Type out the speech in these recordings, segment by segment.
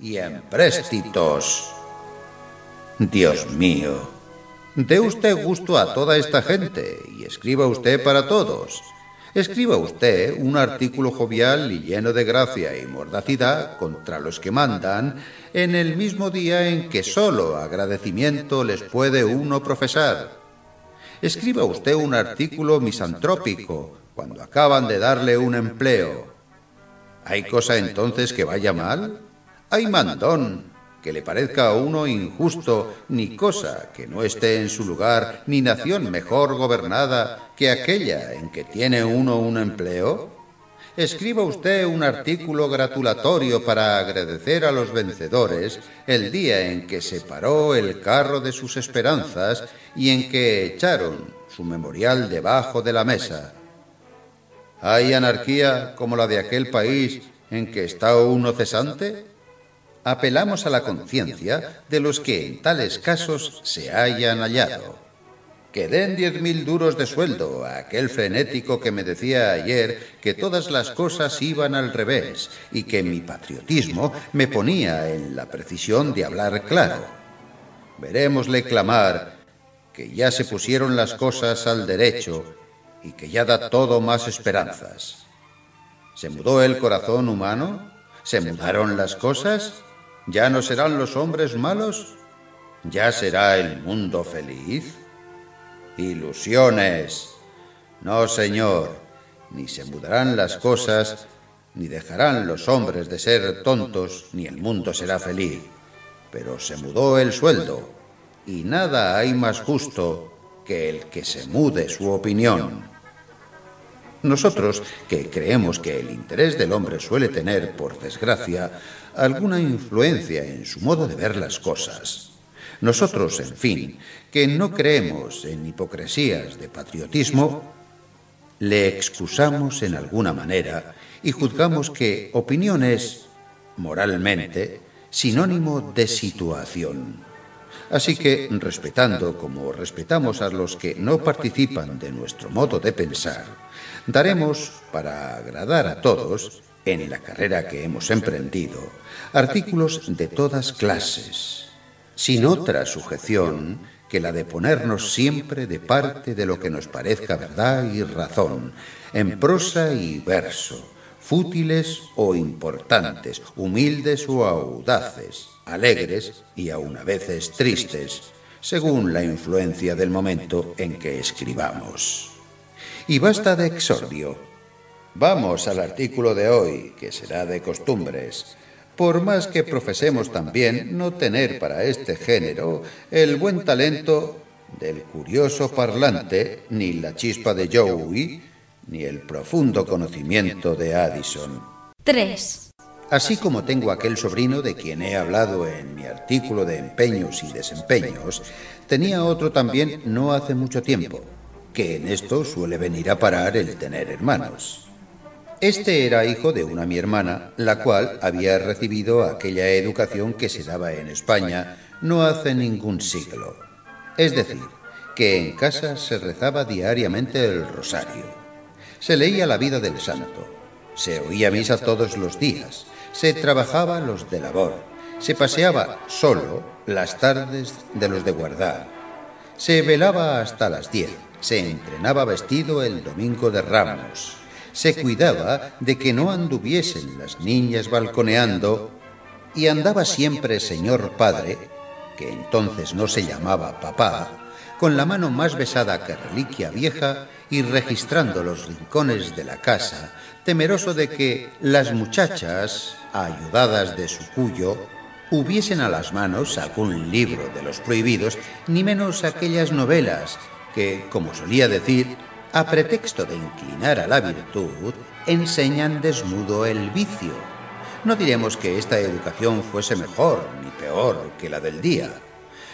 y empréstitos. Dios mío, dé usted gusto a toda esta gente y escriba usted para todos. Escriba usted un artículo jovial y lleno de gracia y mordacidad contra los que mandan en el mismo día en que solo agradecimiento les puede uno profesar. Escriba usted un artículo misantrópico cuando acaban de darle un empleo. ¿Hay cosa entonces que vaya mal? Hay mandón, que le parezca a uno injusto, ni cosa que no esté en su lugar, ni nación mejor gobernada que aquella en que tiene uno un empleo? Escriba usted un artículo gratulatorio para agradecer a los vencedores el día en que se paró el carro de sus esperanzas y en que echaron su memorial debajo de la mesa. ¿Hay anarquía como la de aquel país en que está uno cesante? Apelamos a la conciencia de los que en tales casos se hayan hallado. Que den diez mil duros de sueldo a aquel frenético que me decía ayer que todas las cosas iban al revés y que mi patriotismo me ponía en la precisión de hablar claro. Verémosle clamar que ya se pusieron las cosas al derecho y que ya da todo más esperanzas. ¿Se mudó el corazón humano? ¿Se mudaron las cosas? ¿Ya no serán los hombres malos? ¿Ya será el mundo feliz? Ilusiones. No, señor, ni se mudarán las cosas, ni dejarán los hombres de ser tontos, ni el mundo será feliz. Pero se mudó el sueldo, y nada hay más justo que el que se mude su opinión. Nosotros, que creemos que el interés del hombre suele tener, por desgracia, alguna influencia en su modo de ver las cosas. Nosotros, en fin, que no creemos en hipocresías de patriotismo, le excusamos en alguna manera y juzgamos que opinión es, moralmente, sinónimo de situación. Así que, respetando como respetamos a los que no participan de nuestro modo de pensar, daremos, para agradar a todos, en la carrera que hemos emprendido, artículos de todas clases, sin otra sujeción que la de ponernos siempre de parte de lo que nos parezca verdad y razón, en prosa y verso, fútiles o importantes, humildes o audaces, alegres y aun a veces tristes, según la influencia del momento en que escribamos. Y basta de exordio. Vamos al artículo de hoy, que será de costumbres, por más que profesemos también no tener para este género el buen talento del curioso parlante, ni la chispa de Joey, ni el profundo conocimiento de Addison. 3. Así como tengo aquel sobrino de quien he hablado en mi artículo de empeños y desempeños, tenía otro también no hace mucho tiempo, que en esto suele venir a parar el tener hermanos. Este era hijo de una mi hermana, la cual había recibido aquella educación que se daba en España no hace ningún siglo. Es decir, que en casa se rezaba diariamente el rosario se leía la vida del santo, se oía misa todos los días, se trabajaba los de labor, se paseaba solo las tardes de los de guardar, se velaba hasta las diez, se entrenaba vestido el domingo de ramos, se cuidaba de que no anduviesen las niñas balconeando. Y andaba siempre señor padre, que entonces no se llamaba papá, con la mano más besada que reliquia vieja y registrando los rincones de la casa, temeroso de que las muchachas, ayudadas de su cuyo, hubiesen a las manos algún libro de los prohibidos, ni menos aquellas novelas que, como solía decir, a pretexto de inclinar a la virtud, enseñan desnudo el vicio. No diremos que esta educación fuese mejor ni peor que la del día.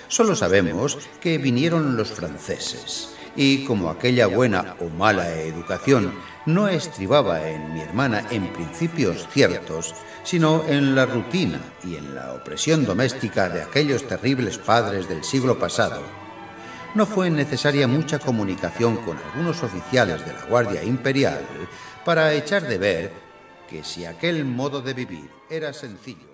Solo sabemos que vinieron los franceses y como aquella buena o mala educación no estribaba en mi hermana en principios ciertos, sino en la rutina y en la opresión doméstica de aquellos terribles padres del siglo pasado, no fue necesaria mucha comunicación con algunos oficiales de la Guardia Imperial para echar de ver que si aquel modo de vivir era sencillo,